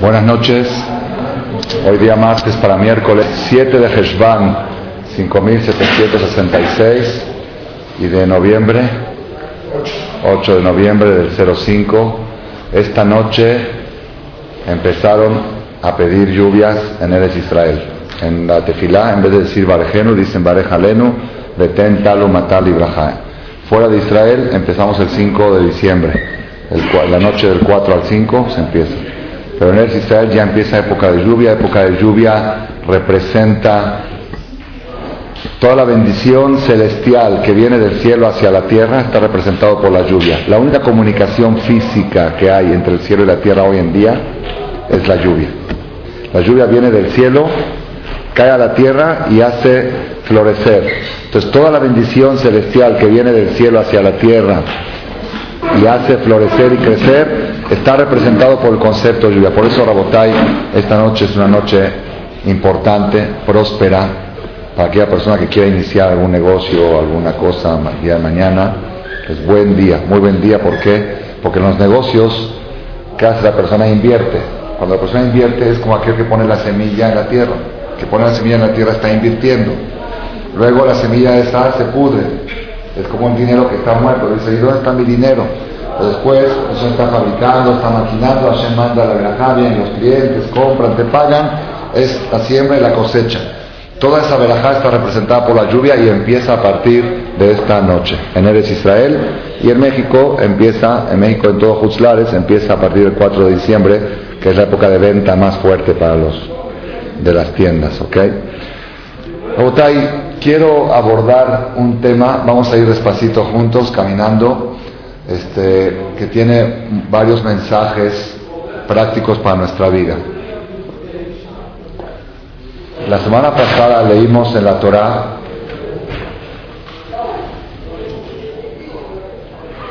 Buenas noches. Hoy día martes para miércoles 7 de Heshvan 5766 y de noviembre 8 de noviembre del 05. Esta noche empezaron a pedir lluvias en Eres Israel. En la tefilá, en vez de decir Barejenu, dicen Barejalenu, Beten Talu Matal Ibrahim. Fuera de Israel empezamos el 5 de diciembre. la noche del 4 al 5 se empieza. Pero en el Israel ya empieza época de lluvia. Época de lluvia representa toda la bendición celestial que viene del cielo hacia la tierra está representado por la lluvia. La única comunicación física que hay entre el cielo y la tierra hoy en día es la lluvia. La lluvia viene del cielo, cae a la tierra y hace florecer. Entonces toda la bendición celestial que viene del cielo hacia la tierra y hace florecer y crecer está representado por el concepto de lluvia. Por eso Rabotai, esta noche es una noche importante, próspera, para aquella persona que quiera iniciar algún negocio o alguna cosa día de mañana. Es buen día, muy buen día. ¿Por qué? Porque en los negocios, ¿qué la persona? Invierte. Cuando la persona invierte es como aquel que pone la semilla en la tierra. Que pone la semilla en la tierra está invirtiendo. Luego la semilla esa se pudre. Es como un dinero que está muerto. Dice, ¿y dónde está mi dinero? después eso está fabricando, está maquinando, Hashem manda la verajá, vienen los clientes, compran, te pagan, es la siembra y la cosecha. Toda esa verajá está representada por la lluvia y empieza a partir de esta noche. En Eres Israel y en México empieza, en México en todos Jutzlares, empieza a partir del 4 de diciembre, que es la época de venta más fuerte para los de las tiendas, ¿ok? Quiero abordar un tema, vamos a ir despacito juntos, caminando, este, que tiene varios mensajes prácticos para nuestra vida. La semana pasada leímos en la Torá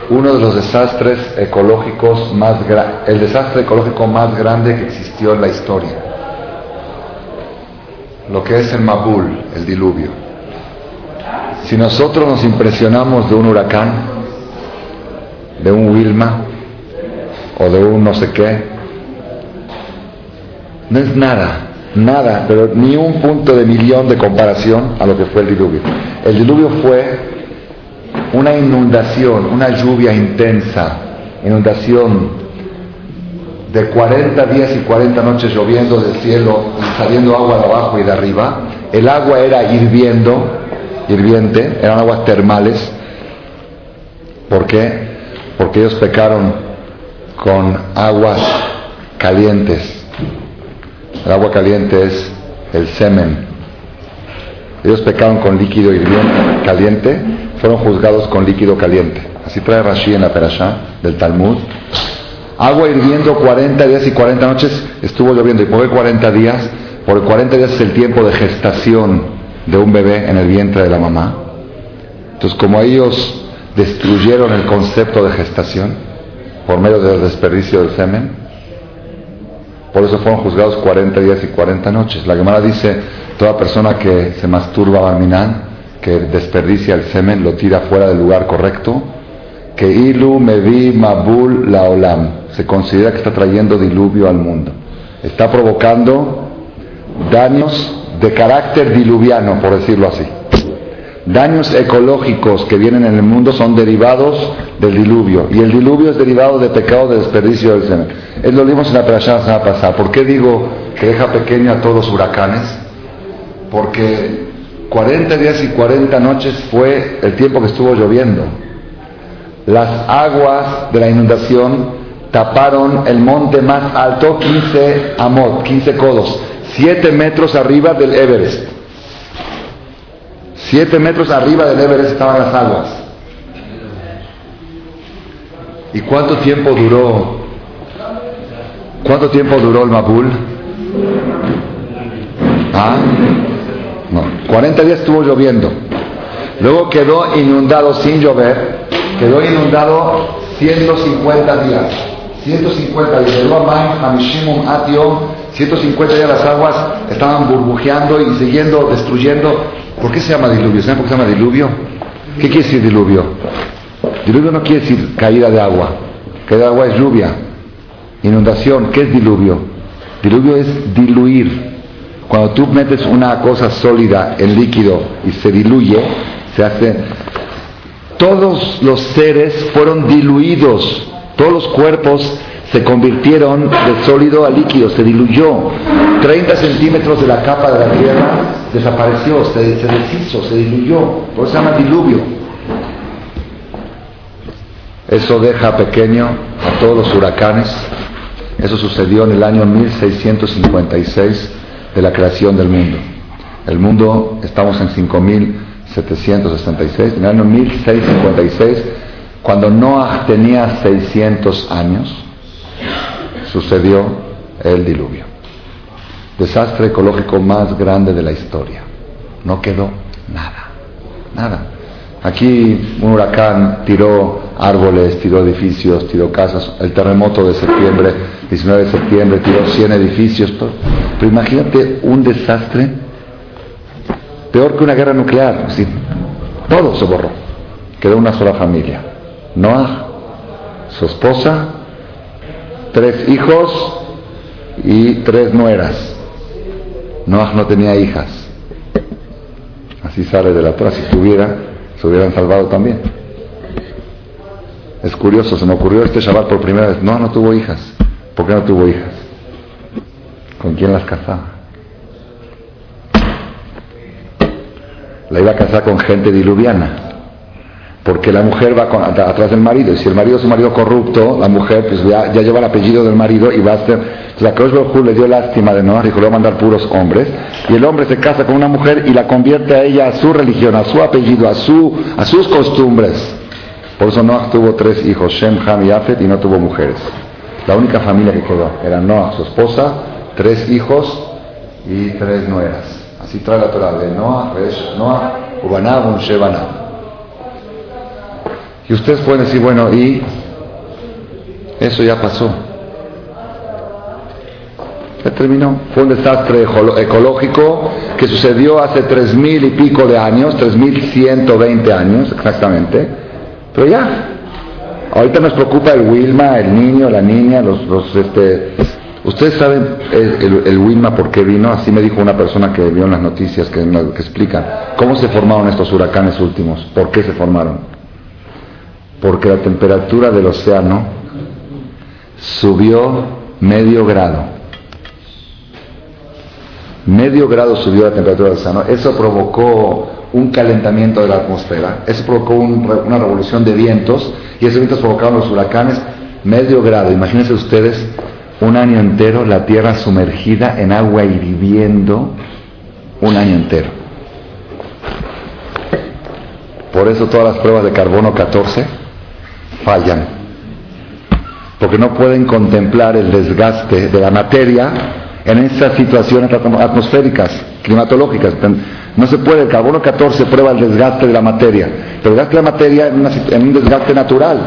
uno de los desastres ecológicos más el desastre ecológico más grande que existió en la historia. Lo que es el Mabul, el diluvio. Si nosotros nos impresionamos de un huracán, de un Wilma o de un no sé qué. No es nada, nada, pero ni un punto de millón de comparación a lo que fue el diluvio. El diluvio fue una inundación, una lluvia intensa, inundación de 40 días y 40 noches lloviendo del cielo y saliendo agua de abajo y de arriba. El agua era hirviendo, hirviente, eran aguas termales. ¿Por qué? porque ellos pecaron con aguas calientes. El agua caliente es el semen. Ellos pecaron con líquido hirviente, caliente, fueron juzgados con líquido caliente. Así trae Rashi en la Perashá del Talmud. Agua hirviendo 40 días y 40 noches estuvo lloviendo. ¿Y por qué 40 días? Porque 40 días es el tiempo de gestación de un bebé en el vientre de la mamá. Entonces, como ellos destruyeron el concepto de gestación por medio del desperdicio del semen. Por eso fueron juzgados 40 días y 40 noches. La Gemara dice, toda persona que se masturba minan, que desperdicia el semen, lo tira fuera del lugar correcto, que ilu mevi mabul laolam, se considera que está trayendo diluvio al mundo. Está provocando daños de carácter diluviano, por decirlo así daños ecológicos que vienen en el mundo son derivados del diluvio. Y el diluvio es derivado de pecado de desperdicio del semen. Es lo vimos en la la semana pasada. ¿Por qué digo que deja pequeño a todos los huracanes? Porque 40 días y 40 noches fue el tiempo que estuvo lloviendo. Las aguas de la inundación taparon el monte más alto, 15 amot, 15 codos, 7 metros arriba del Everest. Siete metros arriba del Everest estaban las aguas. ¿Y cuánto tiempo duró? ¿Cuánto tiempo duró el Mabul? ¿Ah? No, 40 días estuvo lloviendo. Luego quedó inundado sin llover. Quedó inundado 150 días. 150 días. 150 días las aguas estaban burbujeando y siguiendo destruyendo ¿Por qué se llama diluvio? ¿Saben por qué se llama diluvio? ¿Qué quiere decir diluvio? Diluvio no quiere decir caída de agua. Caída de agua es lluvia. Inundación, ¿qué es diluvio? Diluvio es diluir. Cuando tú metes una cosa sólida en líquido y se diluye, se hace... Todos los seres fueron diluidos, todos los cuerpos se convirtieron de sólido a líquido, se diluyó. 30 centímetros de la capa de la tierra desapareció, se, deshizo, se diluyó. Por eso se llama diluvio. Eso deja pequeño a todos los huracanes. Eso sucedió en el año 1656 de la creación del mundo. El mundo, estamos en 5766, en el año 1656, cuando Noah tenía 600 años, sucedió el diluvio. Desastre ecológico más grande de la historia. No quedó nada, nada. Aquí un huracán tiró árboles, tiró edificios, tiró casas. El terremoto de septiembre, 19 de septiembre, tiró 100 edificios. Pero imagínate un desastre peor que una guerra nuclear. todo se borró. Quedó una sola familia. Noah, su esposa, tres hijos y tres nueras. Noah no tenía hijas. Así sale de la Torah. Si tuviera, se hubieran salvado también. Es curioso, se me ocurrió este Shabbat por primera vez. No, no tuvo hijas. ¿Por qué no tuvo hijas? ¿Con quién las casaba? La iba a casar con gente diluviana. Porque la mujer va atrás del marido. Y si el marido es un marido corrupto, la mujer pues ya, lleva el apellido del marido y va a ser. la Cruz le dio lástima de Noah, dijo: Le voy a mandar puros hombres. Y el hombre se casa con una mujer y la convierte a ella a su religión, a su apellido, a, su, a sus costumbres. Por eso Noah tuvo tres hijos, Shem, Ham y Afet, y no tuvo mujeres. La única familia que quedó era Noah, su esposa, tres hijos y tres nueras. Así trae la Torah de Noah, Resh, Noah, Ubanab, Shebana. Y ustedes pueden decir, bueno, y eso ya pasó. Ya terminó. Fue un desastre ecológico que sucedió hace tres mil y pico de años, tres mil ciento veinte años exactamente pero ya, ahorita nos preocupa el Wilma, el niño, la niña, los, los este, ustedes saben el, Wilma por qué vino, así me dijo una persona que vio en las noticias que, que explican cómo se formaron estos huracanes últimos, por qué se formaron. Porque la temperatura del océano subió medio grado. Medio grado subió la temperatura del océano. Eso provocó un calentamiento de la atmósfera. Eso provocó una revolución de vientos y esos vientos provocaron los huracanes medio grado. Imagínense ustedes un año entero la tierra sumergida en agua hirviendo un año entero. Por eso todas las pruebas de carbono 14 fallan. Porque no pueden contemplar el desgaste de la materia en esas situaciones atmosféricas, climatológicas. No se puede, el carbono 14 prueba el desgaste de la materia, el desgaste de la materia en, un desgaste natural.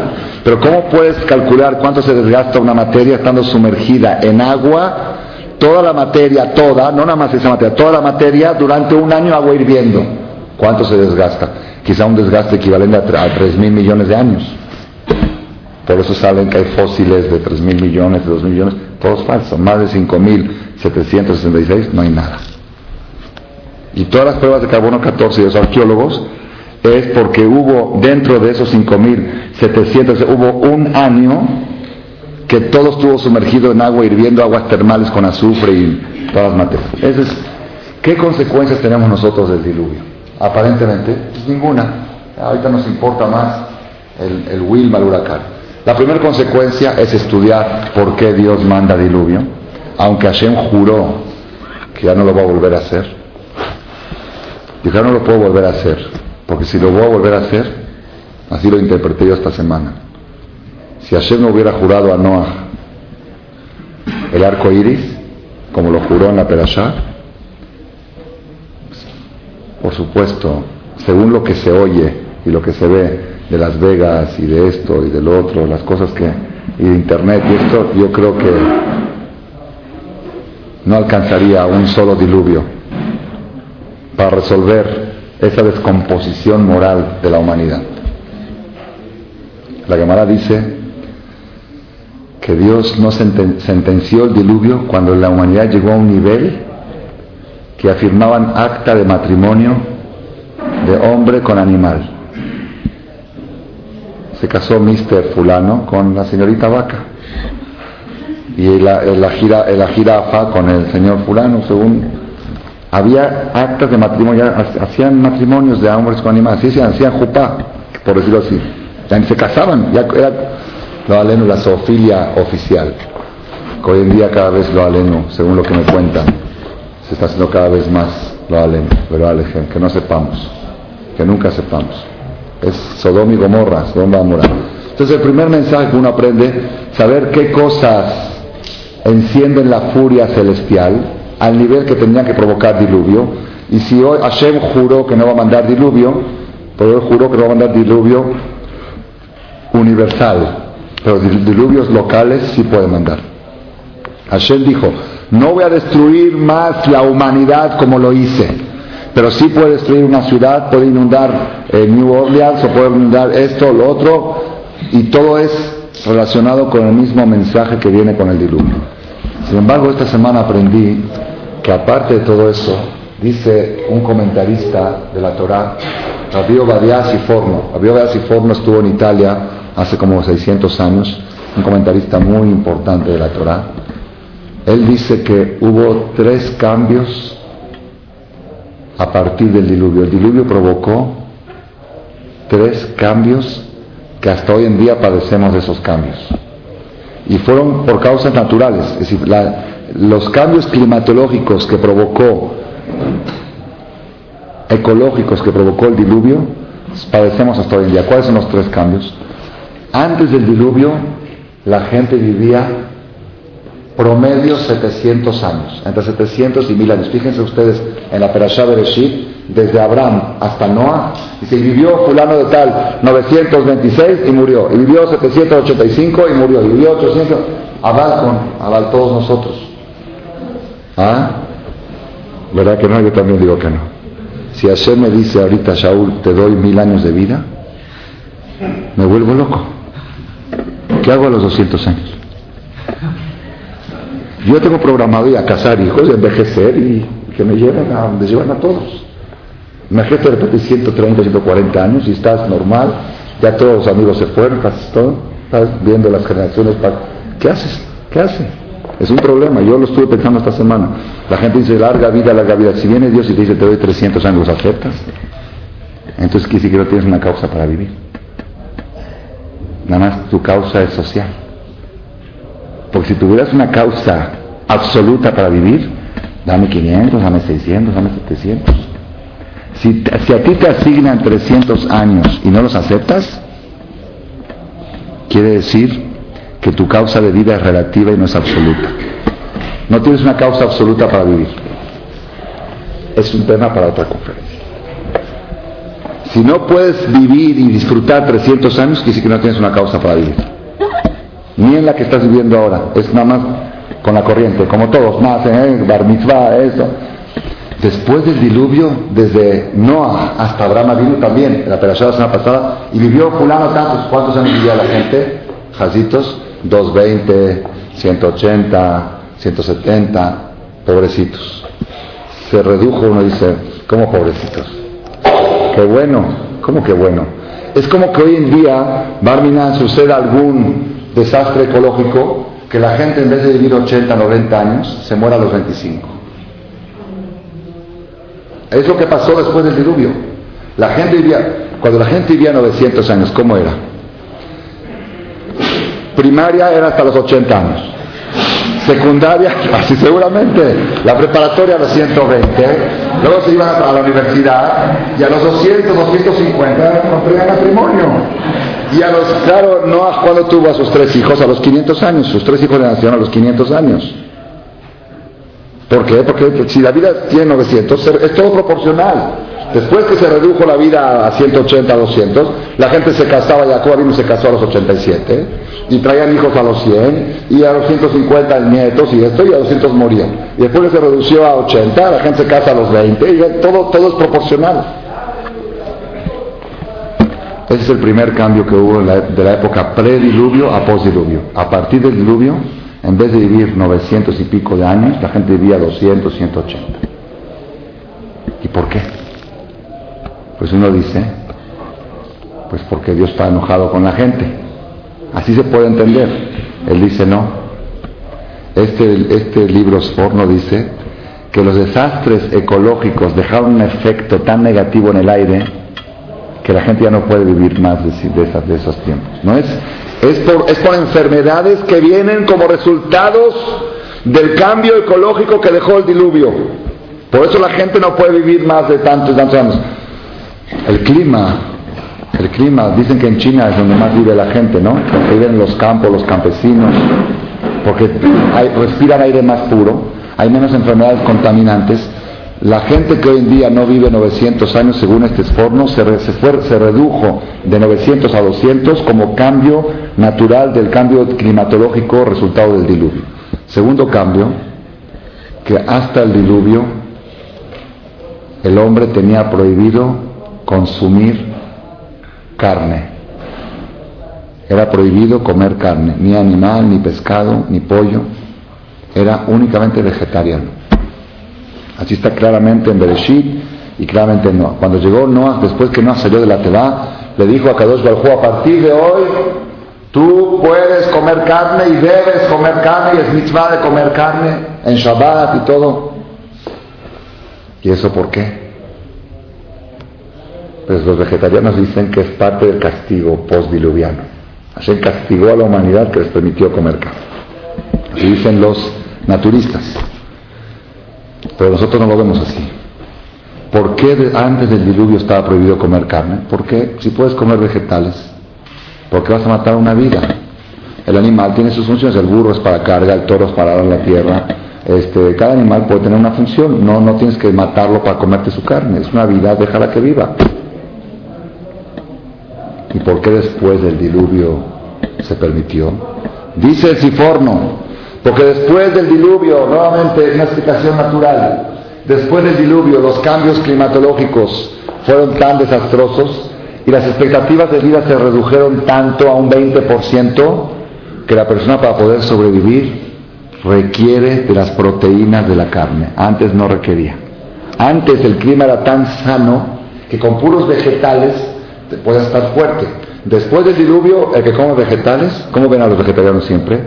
Pero ¿cómo puedes calcular cuánto se desgasta una materia estando sumergida en agua? Toda la materia, toda, no nada más esa materia, toda la materia durante un año agua hirviendo. ¿Cuánto se desgasta? Quizá un desgaste equivalente a, 3 mil millones de años. Por eso saben que hay fósiles de 3 mil millones, de 2 mil millones, todos falsos. Más de 5 mil 766 no hay nada. Y todas las pruebas de carbono 14 de los arqueólogos es porque hubo dentro de esos 5.700, hubo un año que todo estuvo sumergido en agua hirviendo, aguas termales con azufre y todas las materias. ¿Qué consecuencias tenemos nosotros del diluvio? Aparentemente, pues ninguna. Ahorita nos importa más el, el Wilma, el huracán. La primera consecuencia es estudiar por qué Dios manda diluvio, aunque Hashem juró que ya no lo va a volver a hacer. Dijo, no lo puedo volver a hacer, porque si lo voy a volver a hacer, así lo interpreté yo esta semana. Si Hashem no hubiera jurado a Noah el arco iris, como lo juró en la Perashá, por supuesto, según lo que se oye y lo que se ve de Las Vegas y de esto y del otro, las cosas que, y de Internet y esto, yo creo que no alcanzaría un solo diluvio para resolver esa descomposición moral de la humanidad. La Gemara dice, que Dios no sentenció el diluvio cuando la humanidad llegó a un nivel que afirmaban acta de matrimonio de hombre con animal. Se casó Mister Fulano con la señorita Vaca y la, la, gira, la jirafa con el señor Fulano, según había actas de matrimonio, hacían matrimonios de hombres con animales, hacían, hacían jupá, por decirlo así. Se casaban, ya era lo aleno la zoofilia oficial. hoy en día cada vez lo aleno, según lo que me cuentan, se está haciendo cada vez más lo aleno, pero alejen, que no sepamos, que nunca sepamos. Es Sodom y Gomorra, Sodom y Gomorra. Entonces el primer mensaje que uno aprende, saber qué cosas encienden la furia celestial al nivel que tendrían que provocar diluvio. Y si hoy Hashem juró que no va a mandar diluvio, pero él juró que no va a mandar diluvio universal, pero diluvios locales sí puede mandar. Hashem dijo, no voy a destruir más la humanidad como lo hice, pero sí puede destruir una ciudad, puede inundar eh, New Orleans o puede inundar esto, lo otro, y todo es relacionado con el mismo mensaje que viene con el diluvio. Sin embargo, esta semana aprendí que aparte de todo eso, dice un comentarista de la Torá, Rabio Badias y Forno. Rabio Badias y Forno estuvo en Italia hace como 600 años, un comentarista muy importante de la Torá. Él dice que hubo tres cambios a partir del diluvio. El diluvio provocó tres cambios que hasta hoy en día padecemos de esos cambios. Y fueron por causas naturales, es decir, los cambios climatológicos que provocó, ecológicos que provocó el diluvio, padecemos hasta hoy en día. ¿Cuáles son los tres cambios? Antes del diluvio, la gente vivía promedio 700 años, entre 700 y 1000 años. Fíjense ustedes en la Perashá de Reshit, desde Abraham hasta Noah, y se vivió fulano de tal 926 y murió, y vivió 785 y murió, y vivió 800, Abal con Abal todos nosotros. ¿Ah? ¿Verdad que no? Yo también digo que no. Si Hashem me dice ahorita, Shaul, te doy mil años de vida, me vuelvo loco. ¿Qué hago a los 200 años? Yo tengo programado ya casar hijos, y envejecer y que me lleven a donde llevan a todos. Imagínate de repente 130, 140 años y estás normal, ya todos los amigos se fueron, todo, estás viendo las generaciones. ¿Qué haces? ¿Qué haces? Es un problema, yo lo estuve pensando esta semana. La gente dice larga vida, larga vida. Si viene Dios y te dice te doy 300 años, ¿los aceptas? Entonces quiere decir que tienes una causa para vivir. Nada más tu causa es social. Porque si tuvieras una causa absoluta para vivir, dame 500, dame 600, dame 700. Si, si a ti te asignan 300 años y no los aceptas, quiere decir que tu causa de vida es relativa y no es absoluta. No tienes una causa absoluta para vivir. Es un tema para otra conferencia. Si no puedes vivir y disfrutar 300 años, quiere que no tienes una causa para vivir. Ni en la que estás viviendo ahora. Es nada más con la corriente, como todos nacen, ¿eh? bar mitzvah, eso. Después del diluvio, desde Noah hasta Abraham vino también, en la de la semana pasada, y vivió fulano tantos, ¿cuántos años vivía la gente? Jacitos, 220, 180, 170, pobrecitos. Se redujo, uno dice, ¿cómo pobrecitos? Qué bueno, ¿cómo que bueno? Es como que hoy en día, Barminan, suceda algún desastre ecológico que la gente en vez de vivir 80, 90 años, se muera a los 25. Es lo que pasó después del diluvio. La gente vivía, cuando la gente vivía 900 años, ¿cómo era? Primaria era hasta los 80 años. Secundaria, así seguramente. La preparatoria a los 120. Luego se iban a la universidad y a los 200, 250 contraían matrimonio. Y a los, claro, Noah cuando tuvo a sus tres hijos, a los 500 años, sus tres hijos nacieron a los 500 años. ¿Por qué? Porque si la vida tiene 900, es todo proporcional. Después que se redujo la vida a 180, 200, la gente se casaba, Jacob vino se casó a los 87, y traían hijos a los 100, y a los 150 nietos y esto, y a 200 morían. Y después que se redució a 80, la gente se casa a los 20, y todo, todo es proporcional. Ese es el primer cambio que hubo de la época prediluvio a postdiluvio. A partir del diluvio, en vez de vivir 900 y pico de años, la gente vivía 200, 180. ¿Y por qué? Pues uno dice, pues porque Dios está enojado con la gente. Así se puede entender. Él dice no. Este, este libro Sporno dice que los desastres ecológicos dejaron un efecto tan negativo en el aire que la gente ya no puede vivir más de, de, esos tiempos. ¿no? Es, es, por, es por enfermedades que vienen como resultados del cambio ecológico que dejó el diluvio. Por eso la gente no puede vivir más de tantos, tantos años. El clima, el clima, dicen que en China es donde más vive la gente, ¿no? Porque viven en los campos, los campesinos, porque respiran aire más puro, hay menos enfermedades contaminantes. La gente que hoy en día no vive 900 años, según este esforno, se, se redujo de 900 a 200 como cambio natural del cambio climatológico resultado del diluvio. Segundo cambio, que hasta el diluvio el hombre tenía prohibido consumir carne. Era prohibido comer carne, ni animal, ni pescado, ni pollo. Era únicamente vegetariano. Así está claramente en Bereshit y claramente en Noah. Cuando llegó Noah, después que Noah salió de la Teba, le dijo a Kadosh Baruj a partir de hoy, tú puedes comer carne y debes comer carne y es mitzvah de comer carne en Shabbat y todo. ¿Y eso por qué? Pues los vegetarianos dicen que es parte del castigo postdiluviano. Hashem castigó a la humanidad que les permitió comer carne. Así dicen los naturistas. Pero nosotros no lo vemos así. ¿Por qué antes del diluvio estaba prohibido comer carne? Porque si puedes comer vegetales, ¿por qué vas a matar una vida? El animal tiene sus funciones, el burro es para carga, el toro es para dar la tierra. Este, cada animal puede tener una función, no, no tienes que matarlo para comerte su carne, es una vida, déjala que viva. ¿Y por qué después del diluvio se permitió? Dice el Siforno, porque después del diluvio, nuevamente una explicación natural, después del diluvio los cambios climatológicos fueron tan desastrosos y las expectativas de vida se redujeron tanto a un 20% que la persona para poder sobrevivir requiere de las proteínas de la carne. Antes no requería. Antes el clima era tan sano que con puros vegetales puede estar fuerte. Después del diluvio, el que come vegetales, ¿cómo ven a los vegetarianos siempre?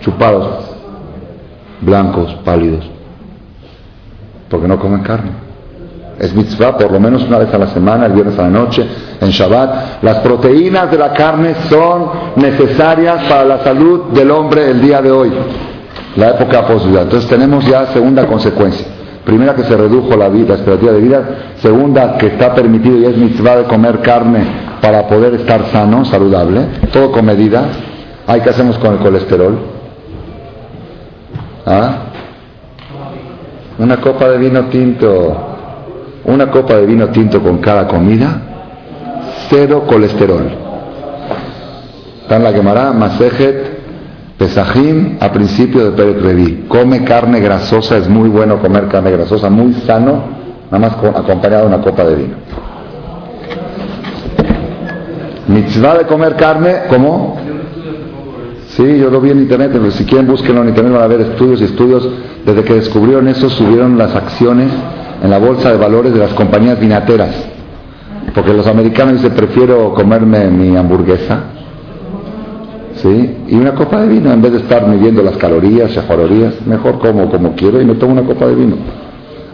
Chupados, blancos, pálidos, porque no comen carne. Es mitzvah por lo menos una vez a la semana, el viernes a la noche, en Shabbat. Las proteínas de la carne son necesarias para la salud del hombre el día de hoy, la época post Entonces tenemos ya segunda consecuencia. Primera, que se redujo la, vida, la expectativa de vida. Segunda, que está permitido y es mitzvah de comer carne para poder estar sano, saludable. Todo con medida. ¿Hay qué hacemos con el colesterol? ¿Ah? Una copa de vino tinto. Una copa de vino tinto con cada comida. Cero colesterol. Está en la quemará, Masejet Pesajim a principio de Pérez Reví. Come carne grasosa, es muy bueno comer carne grasosa, muy sano, nada más acompañado de una copa de vino. Mitzvah de comer carne, ¿cómo? Sí, yo lo vi en internet, pero si quieren búsquenlo en internet van a ver estudios y estudios. Desde que descubrieron eso subieron las acciones en la bolsa de valores de las compañías vinateras. Porque los americanos dicen, prefiero comerme mi hamburguesa ¿sí? Y una copa de vino, en vez de estar midiendo las calorías, calorías, mejor como como quiero y me tomo una copa de vino.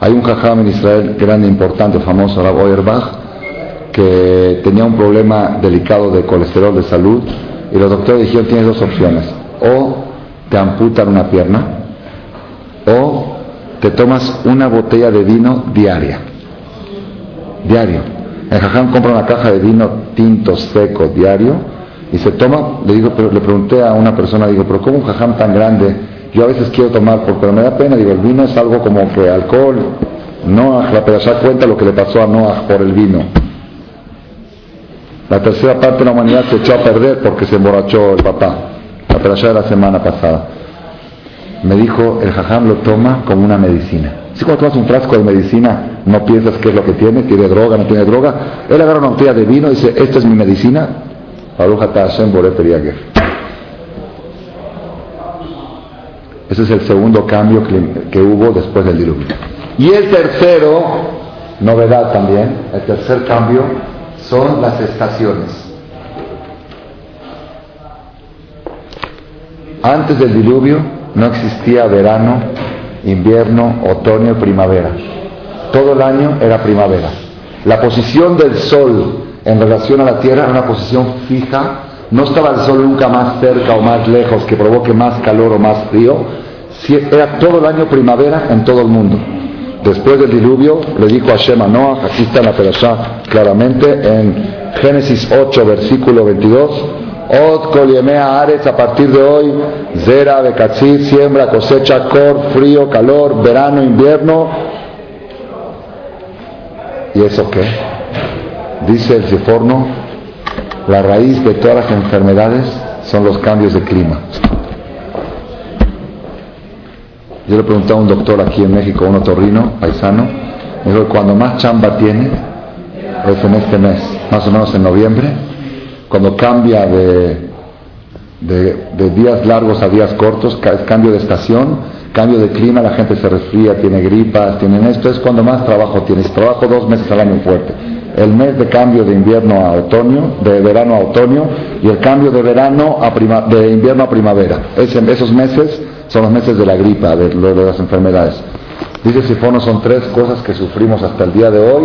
Hay un jajam en Israel grande, importante, famoso, Rab Oyerbach, que tenía un problema delicado de colesterol de salud y los doctores dijeron tienes dos opciones, o te amputan una pierna o te tomas una botella de vino diaria, diario. El jajam compra una caja de vino tinto seco diario y se toma, le digo, pero le pregunté a una persona, digo, pero ¿cómo un jajam tan grande? Yo a veces quiero tomar, porque me da pena, digo, el vino es algo como que alcohol, Noah, la perashá cuenta lo que le pasó a Noah por el vino. La tercera parte de la humanidad se echó a perder porque se emborrachó el papá. La perashá de la semana pasada. Me dijo, el jajam lo toma como una medicina. Si cuando tomas un frasco de medicina, no piensas qué es lo que tiene, tiene droga, no tiene droga. Él agarra una botella de vino y dice, esta es mi medicina. Ese es el segundo cambio que hubo después del diluvio. Y el tercero, novedad también, el tercer cambio son las estaciones. Antes del diluvio no existía verano, invierno, otoño primavera. Todo el año era primavera. La posición del sol en relación a la Tierra era una posición fija. No estaba el sol nunca más cerca o más lejos que provoque más calor o más frío. Era todo el año primavera en todo el mundo. Después del diluvio le dijo a Shema Noah, aquí está en la perashá claramente, en Génesis 8, versículo 22, Od koliemea ares, a partir de hoy, zera, becatzir, siembra, cosecha, cor, frío, calor, verano, invierno. ¿Y eso qué? Dice el Seforno, la raíz de todas las enfermedades son los cambios de clima. Yo le pregunté a un doctor aquí en México, un otorrino, paisano, me dijo cuando más chamba tiene es en este mes, más o menos en noviembre, cuando cambia de, de, días largos a días cortos, cambio de estación, cambio de clima, la gente se resfría, tiene gripas, tienen esto, es cuando más trabajo tienes. Trabajo dos meses al año fuerte. El mes de cambio de invierno a otoño, de verano a otoño, y el cambio de verano a de invierno a primavera. esos meses son los meses de la gripa, de, de las enfermedades. Dice Sifono, son tres cosas que sufrimos hasta el día de hoy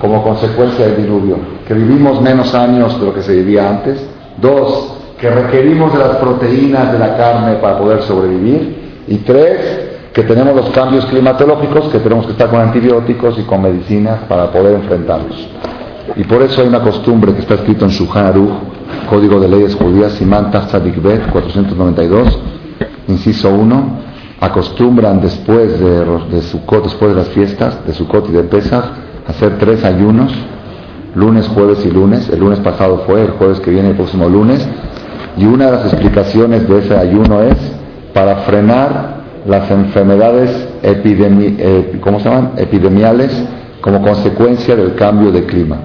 como consecuencia del diluvio, que vivimos menos años de lo que se vivía antes. Dos, que requerimos de las proteínas de la carne para poder sobrevivir. Y tres, que tenemos los cambios climatológicos, que tenemos que estar con antibióticos y con medicinas para poder enfrentarlos. Y por eso hay una costumbre que está escrito en Shulchan Aruch, Código de Leyes Judías, Simán Tzadik 492, inciso 1, acostumbran después de, después de las fiestas de Sukkot y de Pesach, hacer tres ayunos, lunes, jueves y lunes. El lunes pasado fue, el jueves que viene, el próximo lunes. Y una de las explicaciones de ese ayuno es para frenar las enfermedades epidemi eh, ¿cómo se llaman? epidemiales como consecuencia del cambio de clima.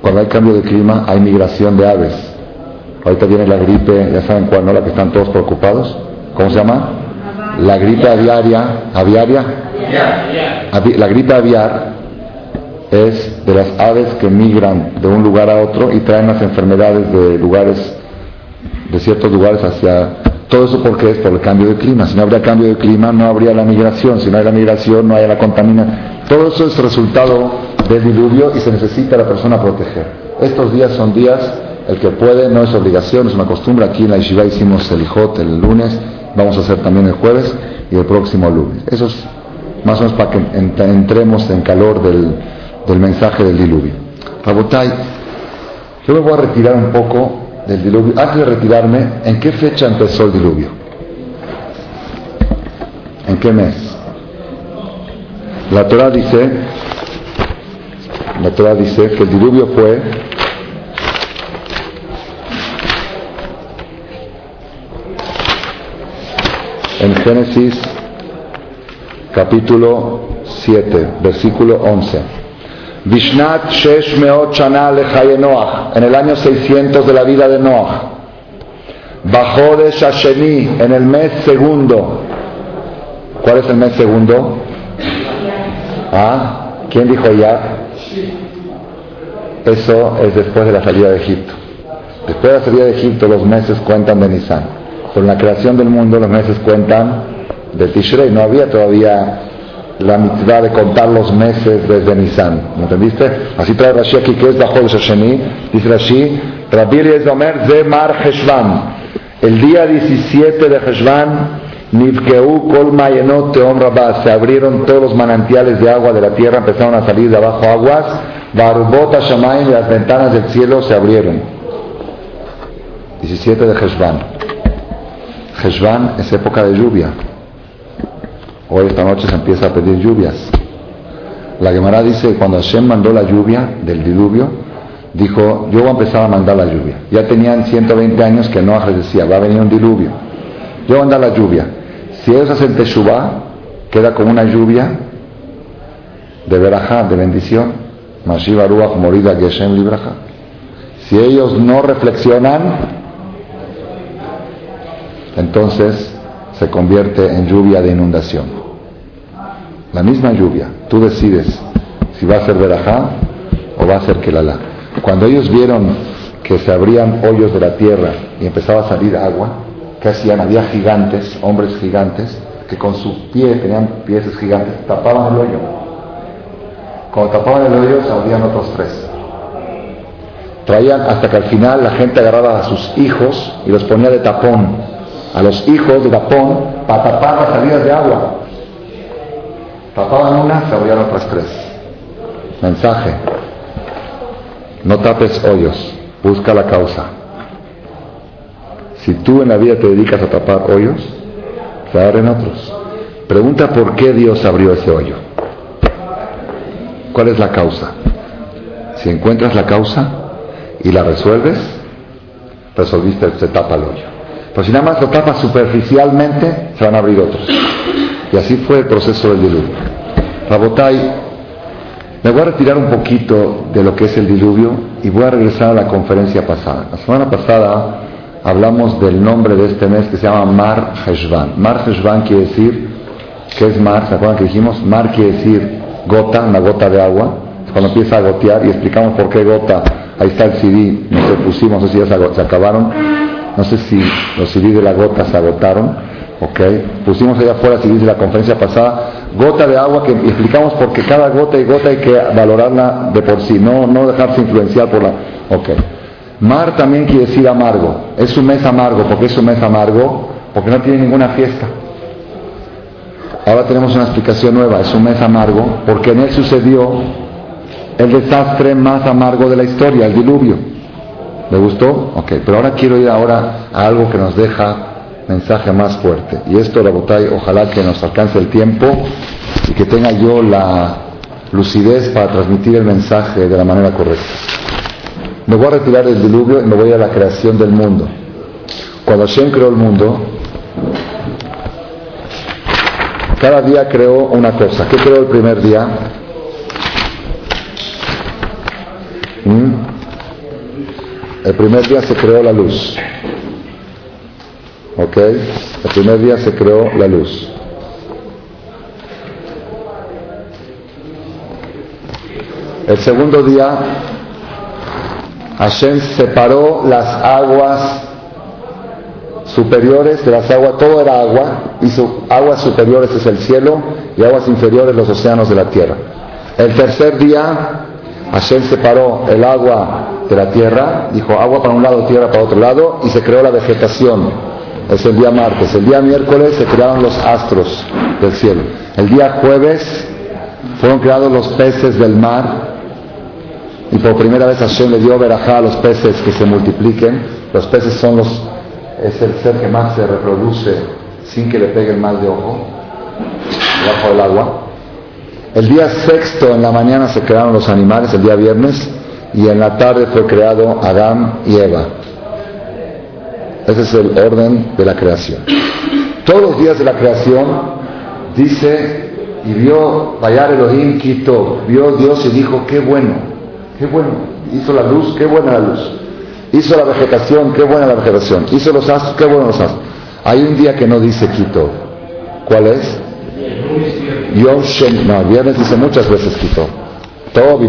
Cuando hay cambio de clima hay migración de aves. Ahorita viene la gripe, ya saben cuál, ¿no? La que están todos preocupados. ¿Cómo se llama? La gripe aviaria, aviaria, la gripe aviar es de las aves que migran de un lugar a otro y traen las enfermedades de lugares, de ciertos lugares hacia... Todo eso porque es por el cambio de clima. Si no habría cambio de clima, no habría la migración. Si no hay la migración, no hay la contaminación. Todo eso es resultado del diluvio y se necesita a la persona proteger. Estos días son días, el que puede, no es obligación, es una costumbre. Aquí en la Yeshiva hicimos el Ijot el lunes, vamos a hacer también el jueves y el próximo lunes. Eso es más o menos para que entremos en calor del, mensaje del diluvio. Rabotai, yo me voy a retirar un poco del diluvio. Antes de retirarme, ¿en qué fecha empezó el diluvio? ¿En qué mes? La Torah dice, la Torah dice que el diluvio fue en Génesis capítulo 7, versículo 11. Vishnat Shesh Meot Shana Noach, en el año 600 de la vida de Noach. De Shasheni, en el mes segundo. ¿Cuál es el mes segundo? ¿Ah? ¿Quién dijo ya? Eso es después de la salida de Egipto. Después de la salida de Egipto los meses cuentan de Nisan. Por la creación del mundo los meses cuentan de Tishrei. No había todavía la mitzvah de contar los meses desde Nisan. ¿Me entendiste? Así trae Rashi aquí que es el Shosheni. Dice Rashi, Rabbi Omer de Mar Heshvan. El día 17 de Heshvan, Nivkeu Kol Mayenot Teom Rabá. Se abrieron todos los manantiales de agua de la tierra, empezaron a salir de abajo aguas. Barbota Shamayim, las ventanas del cielo se abrieron. 17 de Heshvan. Heshvan es época de lluvia. Hoy esta noche se empieza a pedir lluvias. La Gemara dice que cuando Hashem mandó la lluvia del diluvio, dijo, yo voy a empezar a mandar la lluvia. Ya tenían 120 años que no decía, va a venir un diluvio. Yo voy a mandar la lluvia. Si ellos hacen Teshuvah, queda como una lluvia de verajá, de bendición. Mashiva Ruach Morida Geshem Libraja. Si ellos no reflexionan, entonces se convierte en lluvia de inundación. La misma lluvia. Tú decides si va a ser verajá o va a ser kelala. Cuando ellos vieron que se abrían hoyos de la tierra y empezaba a salir agua, ¿qué hacían? Había gigantes, hombres gigantes, que con sus pies, tenían pies gigantes, tapaban el hoyo. Cuando tapaban el hoyo se abrían otros tres. Traían hasta que al final la gente agarraba a sus hijos y los ponía de tapón. A los hijos de tapón para tapar las salidas de agua. Tapaban una, se abrían otras tres. Mensaje. No tapes hoyos, busca la causa. Si tú en la vida te dedicas a tapar hoyos, se abren otros. Pregunta por qué Dios abrió ese hoyo. ¿Cuál es la causa? Si encuentras la causa y la resuelves, resolviste, se tapa el hoyo. Pero si nada más lo tapas superficialmente, se van a abrir otros. Y así fue el proceso del diluvio. Rabotai, me voy a retirar un poquito de lo que es el diluvio y voy a regresar a la conferencia pasada. La semana pasada hablamos del nombre de este mes que se llama Mar Heshvan. Mar Heshvan quiere decir, ¿qué es mar? ¿Se acuerdan que dijimos? Mar quiere decir gota, una gota de agua. cuando empieza a gotear y explicamos por qué gota. Ahí está el CD, no sé, pusimos, no sé si ya se acabaron. No sé si los CD de la gota se agotaron. Ok, pusimos allá afuera CDs de la conferencia pasada, gota de agua que explicamos porque cada gota y gota hay que valorarla de por sí, no, no dejarse influenciar por la. Ok. Mar también quiere decir amargo. Es un mes amargo. ¿Por qué es un mes amargo? Porque no tiene ninguna fiesta. Ahora tenemos una explicación nueva. Es un mes amargo porque en él sucedió el desastre más amargo de la historia, el diluvio. ¿Le gustó? Ok, pero ahora quiero ir ahora a algo que nos deja mensaje más fuerte. Y esto, Rabotay, ojalá que nos alcance el tiempo y que tenga yo la lucidez para transmitir el mensaje de la manera correcta. Me voy a retirar del diluvio y me voy a la creación del mundo. Cuando Hashem creó el mundo, cada día creó una cosa. ¿Qué creó el primer día? ¿Mm? El primer día se creó la luz. ¿Ok? El primer día se creó la luz. El segundo día Hashem separó las aguas superiores de las aguas, todo era agua, hizo aguas superiores es el cielo y aguas inferiores los océanos de la tierra. El tercer día Hashem separó el agua de la tierra, dijo agua para un lado, tierra para otro lado, y se creó la vegetación. Es el día martes. El día miércoles se crearon los astros del cielo. El día jueves fueron creados los peces del mar y por primera vez Hashem le dio verajá a los peces que se multipliquen. Los peces son los, es el ser que más se reproduce sin que le pegue el mal de ojo, debajo del agua. El día sexto en la mañana se crearon los animales, el día viernes, y en la tarde fue creado Adán y Eva. Ese es el orden de la creación. Todos los días de la creación dice, y vio Bayar Elohim Quito, vio Dios y dijo, qué bueno qué bueno. Hizo la luz, qué buena la luz. Hizo la vegetación, qué buena la vegetación. Hizo los astros, qué buenos los astros. Hay un día que no dice Quito. ¿Cuál es? Yom. No, viernes dice muchas veces Quito. Tov y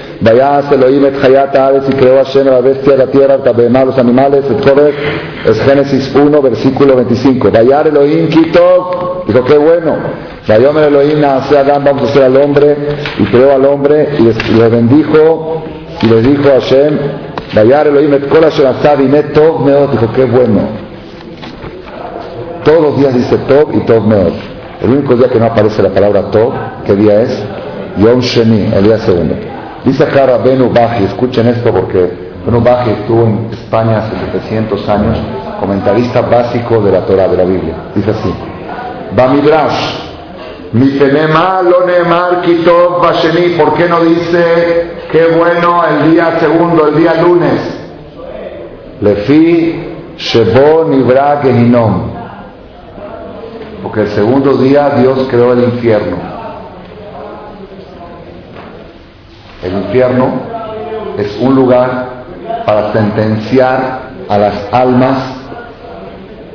Vayas Elohim et Hayat Aretz y creó Hashem la bestia la tierra, a los animales. El Torah es Génesis 1, versículo 25. Vayar Elohim Kitov, dijo qué bueno. Vayomer Elohim nace Adán, vamos a hacer al hombre, y creó al hombre, y le bendijo, y le dijo a Hashem, Vayar Elohim et kol asher y net tov meod, dijo, qué bueno. Todos los días dice tov y tov meod. El único día que no aparece la palabra Tov, ¿qué día es? Yom Sheni, el día segundo. Dice acá Benu Baji, escuchen esto porque Benu Baji estuvo en España hace 700 años, comentarista básico de la Torah, de la Biblia. Dice así, Bamidrash, mi tenema lo nemar kitov basheni, ¿por qué no dice qué bueno el día segundo, el día lunes? Lefi Shebo Nibra Gehinom porque el segundo día Dios creó el infierno. El infierno es un lugar para sentenciar a las almas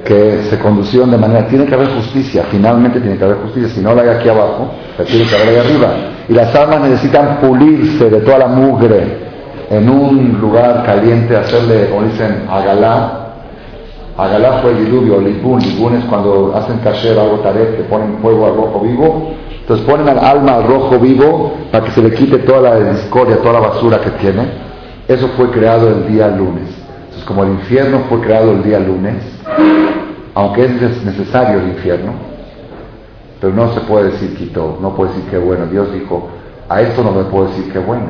que se conducieron de manera, tiene que haber justicia, finalmente tiene que haber justicia, si no la hay aquí abajo, la tiene que haber ahí arriba. Y las almas necesitan pulirse de toda la mugre en un lugar caliente, hacerle, como dicen, agalá, Agalá fue diluvio, Libún. Libún es cuando hacen kasher algo taref, que ponen fuego al rojo vivo. Entonces ponen al alma al rojo vivo para que se le quite toda la discordia, toda la basura que tiene. Eso fue creado el día lunes. Entonces como el infierno fue creado el día lunes, aunque es necesario el infierno, pero no se puede decir quitó, no puede decir que bueno. Dios dijo, a esto no me puedo decir que bueno.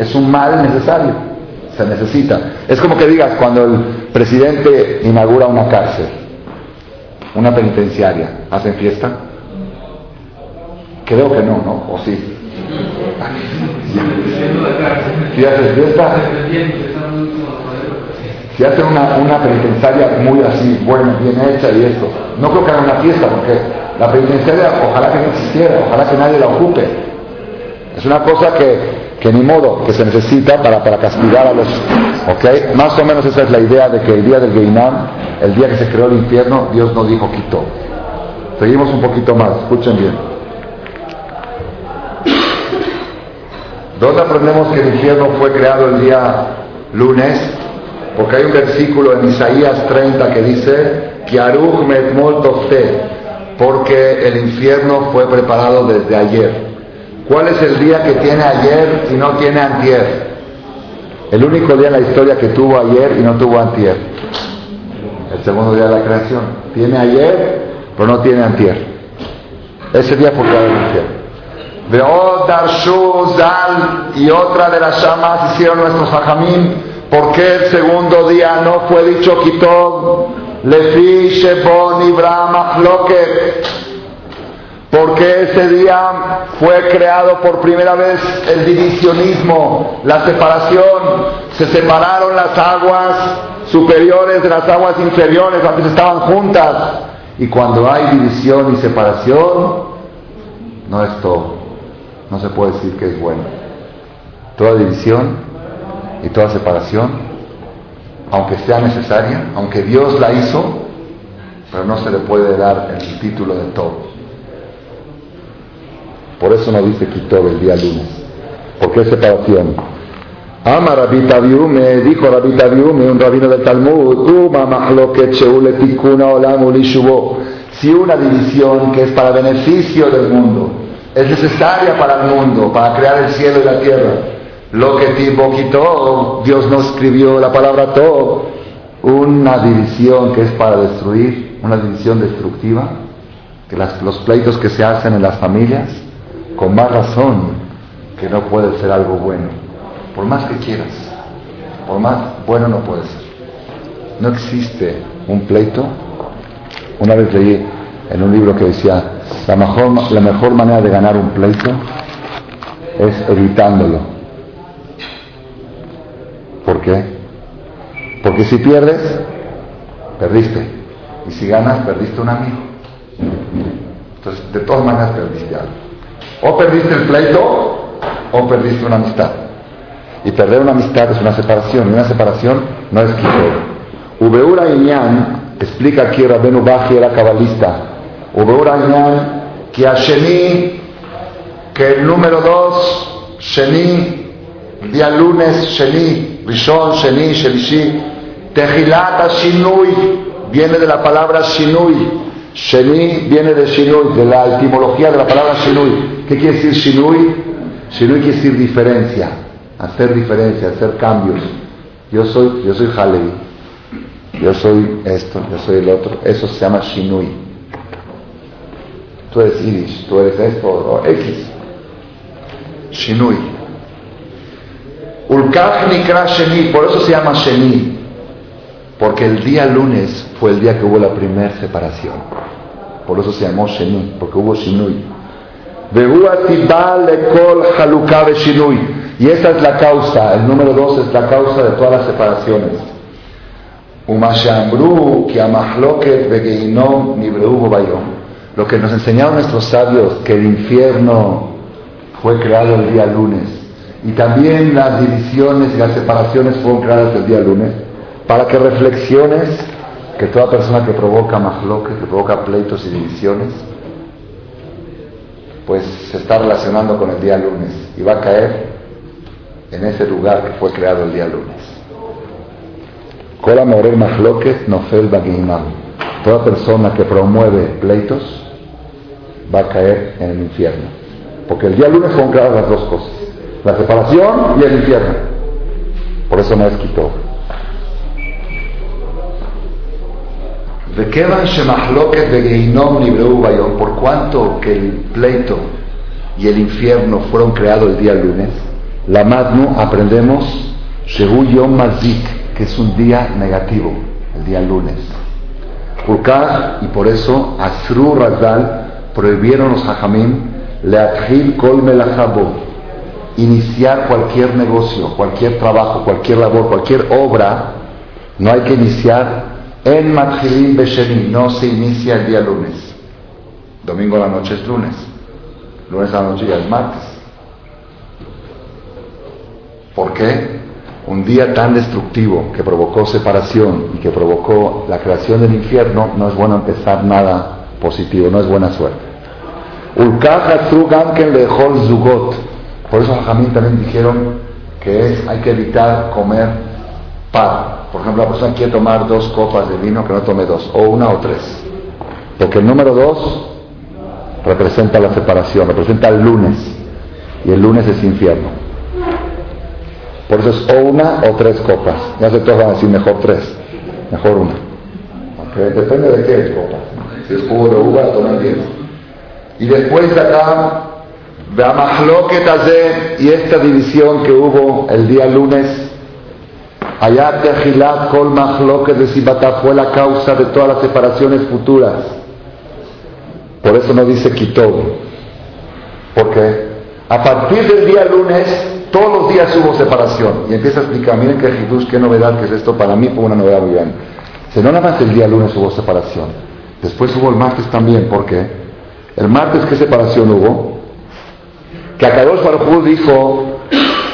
es un mal necesario se necesita. Es como que digas, cuando el presidente inaugura una cárcel, una penitenciaria, ¿hacen fiesta? Creo que no, ¿no? ¿O sí? Si haces fiesta, si hacen una, una penitenciaria muy así, buena, bien hecha y esto, no creo que hagan una fiesta, porque la penitenciaria ojalá que no existiera, ojalá que nadie la ocupe. Es una cosa que que ni modo, que se necesita para, para castigar a los... ¿Ok? Más o menos esa es la idea de que el día del Geinam, el día que se creó el infierno, Dios no dijo quitó. Seguimos un poquito más, escuchen bien. ¿Dónde aprendemos que el infierno fue creado el día lunes? Porque hay un versículo en Isaías 30 que dice, porque el infierno fue preparado desde ayer. ¿Cuál es el día que tiene ayer y no tiene antier? El único día en la historia que tuvo ayer y no tuvo antier. El segundo día de la creación. Tiene ayer, pero no tiene antier. Ese día fue creado el infierno. Zal y otra de las llamas hicieron nuestros hajamim. ¿Por qué el segundo día no fue dicho Kitov? Lefi Shebon Ibrahim porque ese día fue creado por primera vez el divisionismo, la separación, se separaron las aguas superiores de las aguas inferiores, antes estaban juntas, y cuando hay división y separación, no es todo, no se puede decir que es bueno. Toda división y toda separación, aunque sea necesaria, aunque Dios la hizo, pero no se le puede dar el título de todo. Por eso no dice quitó el día lunes. Porque es separación. Ama Rabita Viume, dijo Rabita Viume, un rabino del Talmud, si una división que es para beneficio del mundo, es necesaria para el mundo, para crear el cielo y la tierra, lo que tipo quitó, Dios no escribió la palabra todo, una división que es para destruir, una división destructiva, que los pleitos que se hacen en las familias, con más razón que no puede ser algo bueno. Por más que quieras, por más bueno no puede ser. No existe un pleito. Una vez leí en un libro que decía, la mejor, la mejor manera de ganar un pleito es evitándolo. ¿Por qué? Porque si pierdes, perdiste. Y si ganas, perdiste un amigo. Entonces, de todas maneras perdiste algo. O perdiste el pleito o perdiste una amistad. Y perder una amistad es una separación, y una separación no es quito. Ubeura Inyan, explica aquí Rabenu Baji era cabalista. Inyan, que a Sheni, que el número dos, Sheni, día lunes, Sheni, Rishon, Sheni, Shelishi, Tejilata Shinui, viene de la palabra Shinui. Sheni viene de Shinui, de la etimología de la palabra Shinui. ¿Qué quiere decir Shinui? Shinui quiere decir diferencia, hacer diferencia, hacer cambios. Yo soy, yo soy Halevi, yo soy esto, yo soy el otro. Eso se llama Shinui. Tú eres Irish, tú eres esto, X. Shinui. Ulkach Nikra Sheni, por eso se llama Sheni, porque el día lunes fue el día que hubo la primera separación. Por eso se llamó Sheni, porque hubo Shinui. Y esa es la causa, el número dos es la causa de todas las separaciones. Lo que nos enseñaron nuestros sabios, que el infierno fue creado el día lunes. Y también las divisiones y las separaciones fueron creadas el día lunes. Para que reflexiones que toda persona que provoca mahloket, que provoca pleitos y divisiones, pues se está relacionando con el día lunes y va a caer en ese lugar que fue creado el día lunes. Toda persona que promueve pleitos va a caer en el infierno. Porque el día lunes fueron creadas las dos cosas: la separación y el infierno. Por eso no es quitó. Por cuanto que el pleito y el infierno fueron creados el día lunes, la Madnu aprendemos Yom Mazik, que es un día negativo, el día lunes. y por eso Asru Razal prohibieron los Hajamim Leathil Kol Melachabo, iniciar cualquier negocio, cualquier trabajo, cualquier labor, cualquier obra, no hay que iniciar en Matjilim Besheni no se inicia el día lunes. Domingo a la noche es lunes. Lunes a la noche ya es martes. ¿Por qué? Un día tan destructivo que provocó separación y que provocó la creación del infierno, no es bueno empezar nada positivo, no es buena suerte. Zugot. Por eso Jamín también dijeron que hay que evitar comer par por ejemplo, la persona quiere tomar dos copas de vino, que no tome dos, o una o tres. Porque el número dos representa la separación, representa el lunes. Y el lunes es infierno. Por eso es o una o tres copas. Ya sé todos van a decir mejor tres, mejor una. depende de qué es copa. Es jugo de uva, toman diez. Y después de acá, y esta división que hubo el día lunes Ayat Tejilat Kol que de Sibata fue la causa de todas las separaciones futuras. Por eso no dice Kitob. Porque a partir del día lunes, todos los días hubo separación. Y empieza a explicar, miren que Jesús, qué novedad que es esto para mí, fue una novedad muy grande. Si no nada más el día lunes hubo separación. Después hubo el martes también, ¿por qué? El martes, ¿qué separación hubo? Que Akadosh Baruj dijo,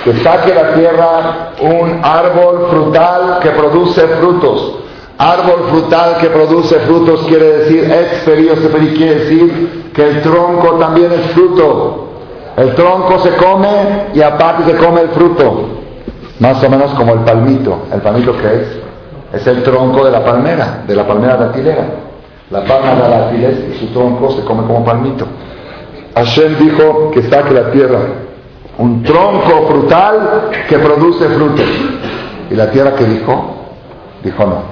que saque la tierra un árbol frutal que produce frutos. Árbol frutal que produce frutos quiere decir, experio quiere decir que el tronco también es fruto. El tronco se come y aparte se come el fruto. Más o menos como el palmito. ¿El palmito qué es? Es el tronco de la palmera, de la palmera datilera. La palma de la y su tronco se come como palmito. Hashem dijo que saque la tierra un tronco frutal que produce frutos. ¿Y la tierra que dijo? Dijo no.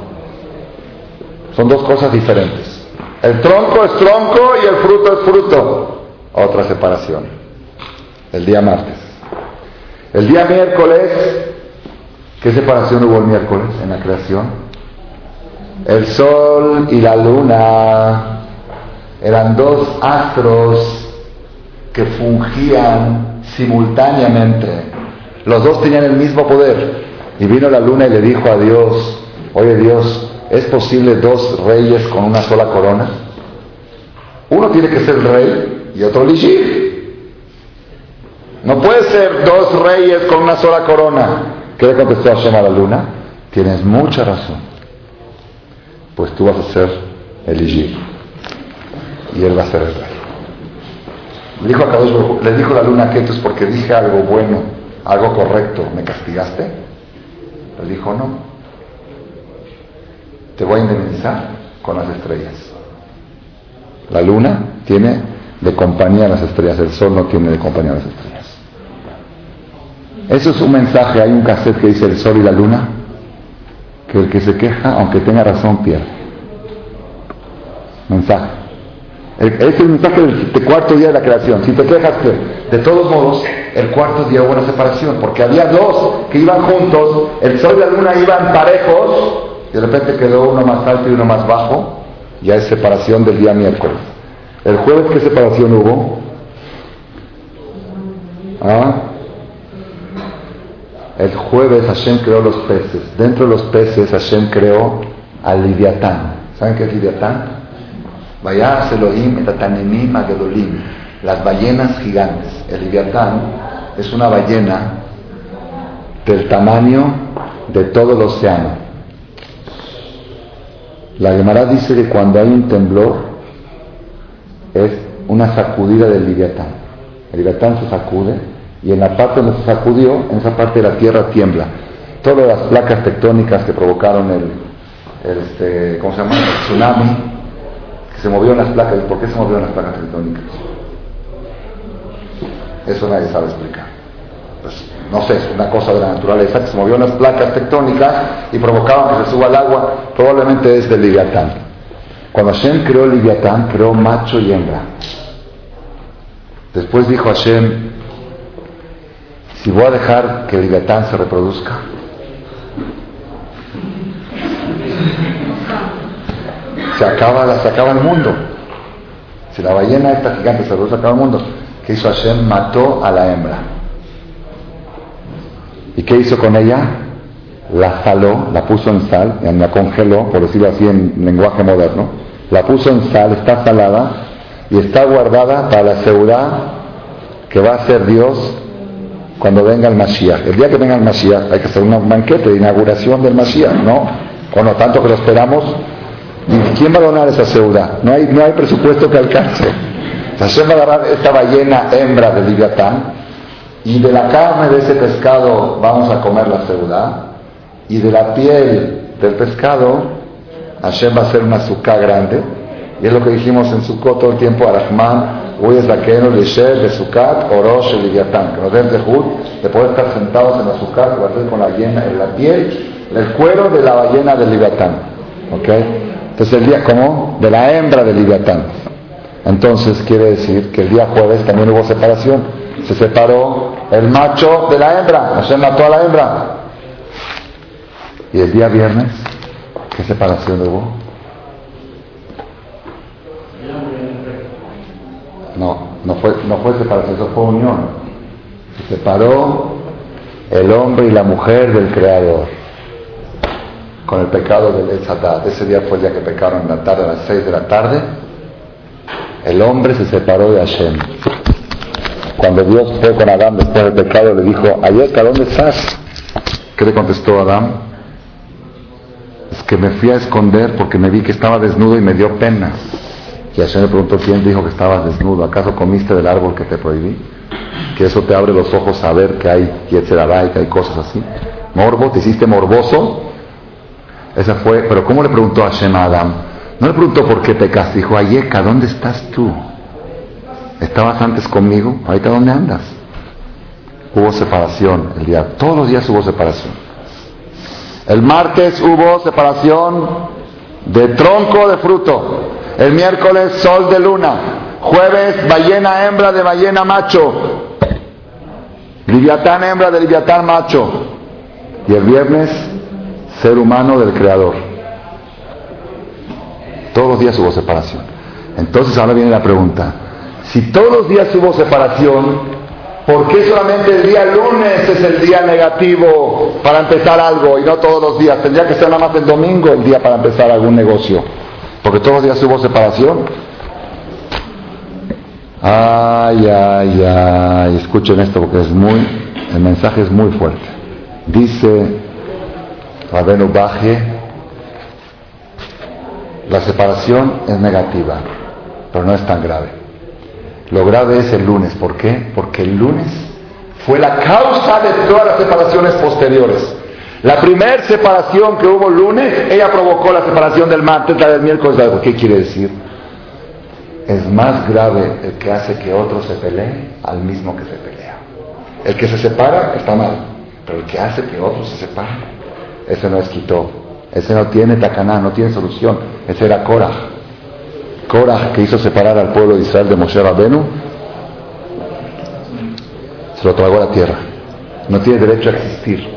Son dos cosas diferentes. El tronco es tronco y el fruto es fruto. Otra separación. El día martes. El día miércoles, ¿qué separación hubo el miércoles en la creación? El sol y la luna eran dos astros que fungían simultáneamente. Los dos tenían el mismo poder. Y vino la luna y le dijo a Dios, oye Dios, ¿es posible dos reyes con una sola corona? Uno tiene que ser rey y otro elegir. No puede ser dos reyes con una sola corona. ¿Qué le contestó Hashem a la luna? Tienes mucha razón. Pues tú vas a ser elegir. Y él va a ser el rey. Le dijo, a le dijo la luna que es porque dije algo bueno, algo correcto, ¿me castigaste? Le dijo, no. Te voy a indemnizar con las estrellas. La luna tiene de compañía las estrellas, el sol no tiene de compañía las estrellas. Eso es un mensaje, hay un cassette que dice el sol y la luna, que el que se queja, aunque tenga razón, pierde. Mensaje. Ese es el mensaje del, cuarto día de la creación. Si te quejas que, de todos modos, el cuarto día hubo una separación, porque había dos que iban juntos, el sol y la luna iban parejos, de repente quedó uno más alto y uno más bajo, ya es separación del día miércoles. El jueves, ¿qué separación hubo? ¿Ah? El jueves Hashem creó los peces. Dentro de los peces Hashem creó al Liviatán. ¿Saben qué es Liviatán? Vayas Elohim etatanemim agedolim. Las ballenas gigantes. El Liviatán es una ballena del tamaño de todo el océano. La Gemara dice que cuando hay un temblor es una sacudida del Liviatán. El Liviatán se sacude y en la parte donde se sacudió, en esa parte de la tierra tiembla. Todas las placas tectónicas que provocaron el, este, ¿cómo se llama? el tsunami, que se movieron las placas. ¿Por qué se movieron las placas tectónicas? Eso nadie sabe explicar. Pues, no sé, es una cosa de la naturaleza que se movieron las placas tectónicas y provocaban que se suba el agua, probablemente es del Liviatán. Cuando Hashem creó el Liviatán, creó macho y hembra. Después dijo Hashem, si voy a dejar que el Leviatán se reproduzca, se acaba, se acaba el mundo. Si la ballena esta gigante se reproduce, acaba el mundo. ¿Qué hizo Hashem? Mató a la hembra. ¿Y qué hizo con ella? La saló, la puso en sal, la congeló, por decirlo así en lenguaje moderno. La puso en sal, está salada y está guardada para la seguridad que va a ser Dios cuando venga el Mashiach. El día que venga el Mashiach hay que hacer un banquete de inauguración del Mashiach, ¿no? O no tanto que lo esperamos. quién va a donar esa ciudad? No hay, no hay presupuesto que alcance. Hashem va a agarrar esta ballena hembra de Liviatán y de la carne de ese pescado vamos a comer la ciudad y de la piel del pescado Hashem va a hacer una azúcar grande y es lo que dijimos en su todo el tiempo, Arahman, Hoy es la que nos de Sukkot, Orosh, Leviatán, que nos den de Jud, de poder estar sentados en la ser con la, ballena, en la piel, el cuero de la ballena del Leviatán. ¿Ok? Entonces el día, ¿cómo? De la hembra del Leviatán. Entonces quiere decir que el día jueves también hubo separación. Se separó el macho de la hembra. se mató a la hembra. Y el día viernes, ¿qué separación hubo? No, no fue, no fue separación, eso fue unión. Se separó el hombre y la mujer del Creador con el pecado del Etzadat. Ese día fue el día que pecaron en la tarde, a las 6 de la tarde. El hombre se separó de Hashem. Cuando Dios fue con Adán después del pecado, le dijo, Ayeka, ¿dónde estás? ¿Qué le contestó Adán? Es que me fui a esconder porque me vi que estaba desnudo y me dio pena. Y Hashem le preguntó, ¿quién dijo que estabas desnudo? ¿Acaso comiste del árbol que te prohibí? Que eso te abre los ojos a ver que hay y que hay cosas así. Morbo, te hiciste morboso. Esa fue, pero ¿cómo le preguntó a Hashem a Adam? No le preguntó por qué pecaste, dijo, Ayeka, ¿dónde estás tú? ¿Estabas antes conmigo? ¿Ahorita dónde andas? Hubo separación el día, todos los días hubo separación. El martes hubo separación de tronco de fruto. El miércoles sol de luna. Jueves ballena hembra de ballena macho. Liviatán hembra de liviatán macho. Y el viernes ser humano del creador. Todos los días hubo separación. Entonces ahora viene la pregunta. Si todos los días hubo separación, ¿por qué solamente el día lunes es el día negativo para empezar algo y no todos los días? Tendría que ser nada más el domingo el día para empezar algún negocio. Porque todos los días hubo separación. Ay, ay, ay, escuchen esto porque es muy, el mensaje es muy fuerte. Dice Rabenu Baje, la separación es negativa, pero no es tan grave. Lo grave es el lunes. ¿Por qué? Porque el lunes fue la causa de todas las separaciones posteriores. La primera separación que hubo el lunes, ella provocó la separación del martes, la del miércoles. ¿Qué quiere decir? Es más grave el que hace que otro se pelee al mismo que se pelea. El que se separa está mal, pero el que hace que otro se separe, ese no es quito. Ese no tiene tacaná, no tiene solución. Ese era Cora. Korah que hizo separar al pueblo de Israel de Moshe Rabenu, se lo tragó a la tierra. No tiene derecho a existir.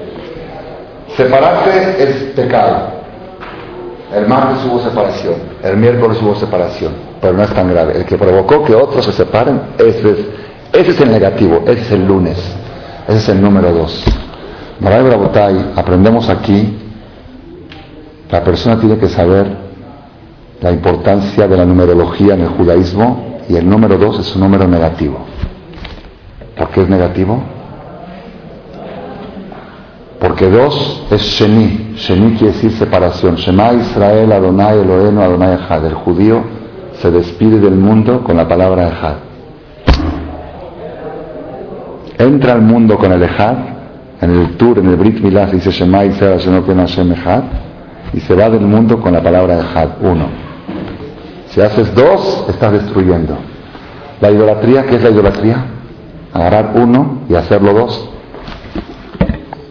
Separarse es pecado. El martes hubo separación, el miércoles hubo separación, pero no es tan grave. El que provocó que otros se separen, ese es, el negativo, ese es el lunes, ese es el número dos. Maray Brabotay, aprendemos aquí, la persona tiene que saber la importancia de la numerología en el judaísmo y el número dos es un número negativo. ¿Por qué es negativo? Porque dos es Sheni. Sheni quiere decir separación. Shema Israel, Adonai Elohenu, Adonai Echad. El judío se despide del mundo con la palabra Echad. Entra al mundo con el Echad. En el tour, en el Brit Milá, dice Shema Israel, Hashem Echad. Y se va del mundo con la palabra Echad. Uno. Si haces dos, estás destruyendo. La idolatría, ¿qué es la idolatría? Agarrar uno y hacerlo dos.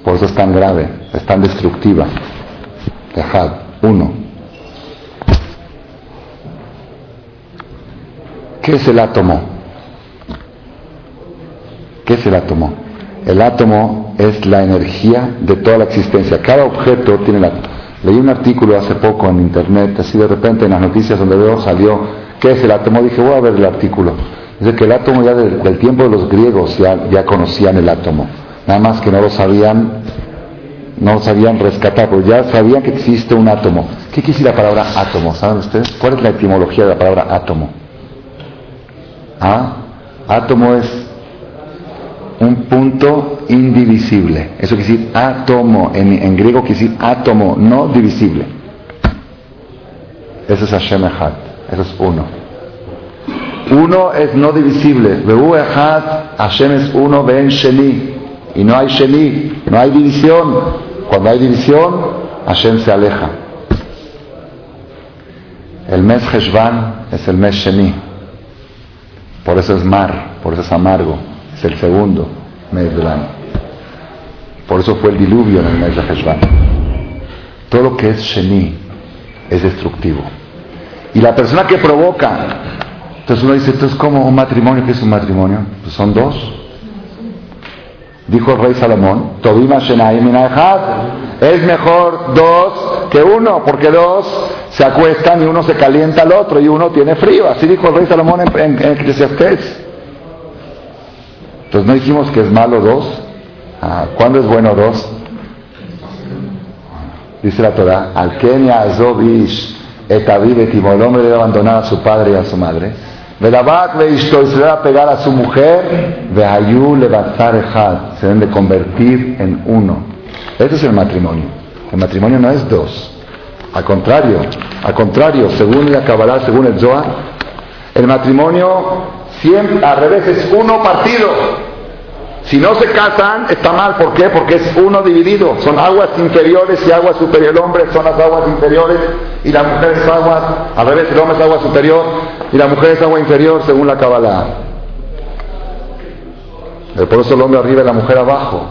Por eso es tan grave, es tan destructiva. Dejad, uno. ¿Qué es el átomo? ¿Qué es el átomo? El átomo es la energía de toda la existencia. Cada objeto tiene la... Leí un artículo hace poco en internet, así de repente en las noticias donde veo salió, ¿qué es el átomo? Dije, voy a ver el artículo. Dice que el átomo ya del, tiempo de los griegos ya, ya conocían el átomo nada más que no lo sabían, no lo sabían rescatar, porque ya sabían que existe un átomo. ¿Qué quiere decir la palabra átomo? ¿Saben ustedes? ¿Cuál es la etimología de la palabra átomo? ¿Ah? Átomo es un punto indivisible. Eso quiere decir átomo. En, griego quiere decir átomo, no divisible. Eso es Hashem Echad. Eso es uno. Uno es no divisible. Behu Echad, Hashem es uno, Ben Sheni. Y no hay Sheni, no hay división. Cuando hay división, Hashem se aleja. El mes Heshvan es el mes Sheni. Por eso es mar, por eso es amargo. Es el segundo mes del año. Por eso fue el diluvio en el mes de Heshvan. Todo lo que es Sheni es destructivo. Y la persona que provoca, entonces uno dice, entonces, ¿cómo un matrimonio? ¿Qué es un matrimonio? Pues son dos. Dijo el rey Salomón, es mejor dos que uno, porque dos se acuestan y uno se calienta al otro y uno tiene frío. Así dijo el rey Salomón en, en, en Entonces no dijimos que es malo dos. Ah, ¿Cuándo es bueno dos? Dice la Torah, al Kenia Azobish el hombre debe abandonar a su padre y a su madre Velabat y se a pegar a su mujer, Vehayu levatar ejad, se deben de convertir en uno. Ese es el matrimonio. El matrimonio no es dos. Al contrario, al contrario, según la Kabbalah, según el Zohar, el matrimonio siempre al revés es uno partido. Si no se casan, está mal. ¿Por qué? Porque es uno dividido. Son aguas inferiores y aguas superiores. El hombre son las aguas inferiores y la mujer es aguas, al revés, el hombre es agua superior y la mujer es agua inferior según la Kabbalah. Por eso el hombre arriba y la mujer abajo.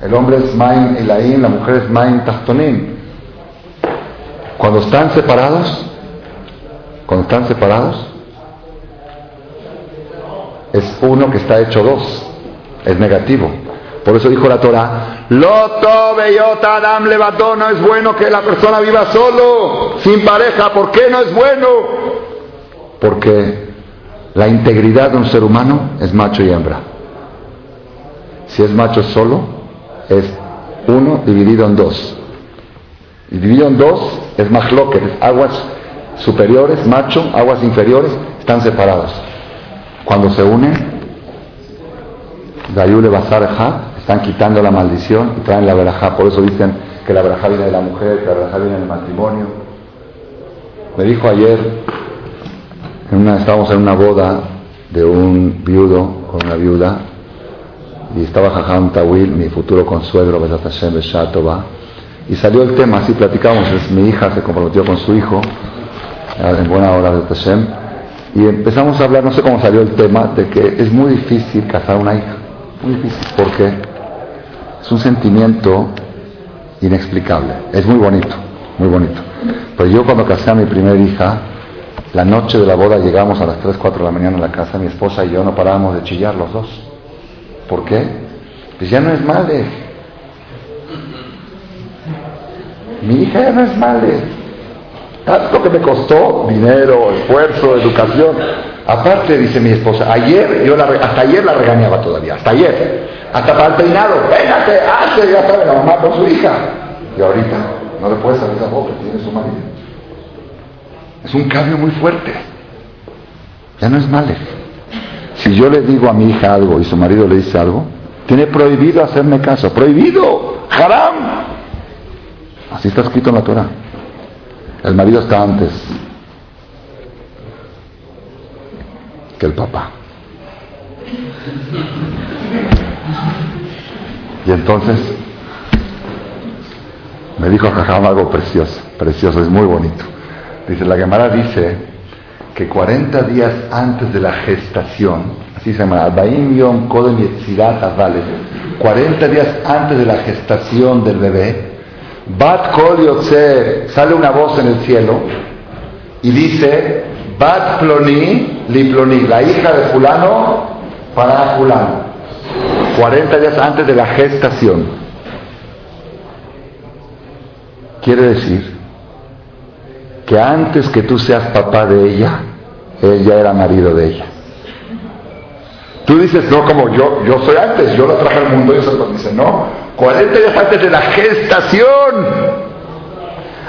El hombre es Main Elaim, la mujer es Main Tachtonim. Cuando están separados, cuando están separados, es uno que está hecho dos es negativo. Por eso dijo la Torah, Loto beyota adam levató, no es bueno que la persona viva solo, sin pareja. ¿Por qué no es bueno? Porque la integridad de un ser humano es macho y hembra. Si es macho solo, es uno dividido en dos. Dividido en dos es más que aguas superiores, macho, aguas inferiores, están separados. Cuando se unen, Dayule Basar están quitando la maldición y traen la verajá. Por eso dicen que la verajá viene de la mujer, que la verajá viene del matrimonio. Me dijo ayer, en estábamos en una boda de un viudo con una viuda, y estaba Jajam Tawil, mi futuro consuegro, Besat Hashem y salió el tema, así platicamos, mi hija se comprometió con su hijo, en buena hora de Hashem, y empezamos a hablar, no sé cómo salió el tema, de que es muy difícil casar una hija. Muy difícil, porque es un sentimiento inexplicable. Es muy bonito, muy bonito. Pero yo cuando casé a mi primera hija, La noche de la boda llegamos a las 3, 4 de la mañana a la casa, mi esposa y yo no parábamos de chillar los dos. ¿Por qué? Pues ya no es madre. Mi hija ya no es madre. Tanto que me costó dinero, esfuerzo, educación. Aparte, dice mi esposa, ayer, yo la, hasta ayer la regañaba todavía, hasta ayer. Hasta para el peinado, véngase, hace, ya sabe, la mamá con su hija. Y ahorita no le puede salir la boca, tiene su marido. Es un cambio muy fuerte. Ya no es male. Si yo le digo a mi hija algo y su marido le dice algo, tiene prohibido hacerme caso. Prohibido. Haram. Así está escrito en la Torah. El marido está antes que el papá. Y entonces me dijo Jajam algo precioso, precioso, es muy bonito. Dice, la Gemara dice que 40 días antes de la gestación, así se llama, 40 días antes de la gestación del bebé, Bat Kol sale una voz en el cielo y dice, Bat Ploni, Li Ploni, la hija de fulano para fulano. 40 días antes de la gestación. Quiere decir que antes que tú seas papá de ella, él ya era marido de ella. Tú dices, no, como yo, yo soy antes, yo la traje al mundo y eso dice, no. 40 días antes de la gestación,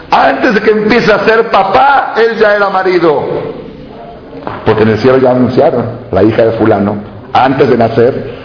antes de que empiece a ser papá, él ya era marido. Porque en el cielo ya anunciaron, la hija de fulano, antes de nacer,